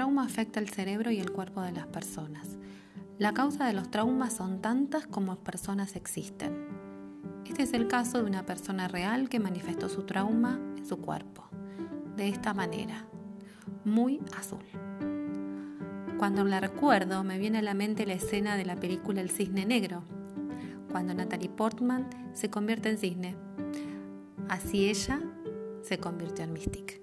trauma afecta el cerebro y el cuerpo de las personas. La causa de los traumas son tantas como personas existen. Este es el caso de una persona real que manifestó su trauma en su cuerpo, de esta manera, muy azul. Cuando la recuerdo me viene a la mente la escena de la película El Cisne Negro, cuando Natalie Portman se convierte en cisne. Así ella se convirtió en Mystic.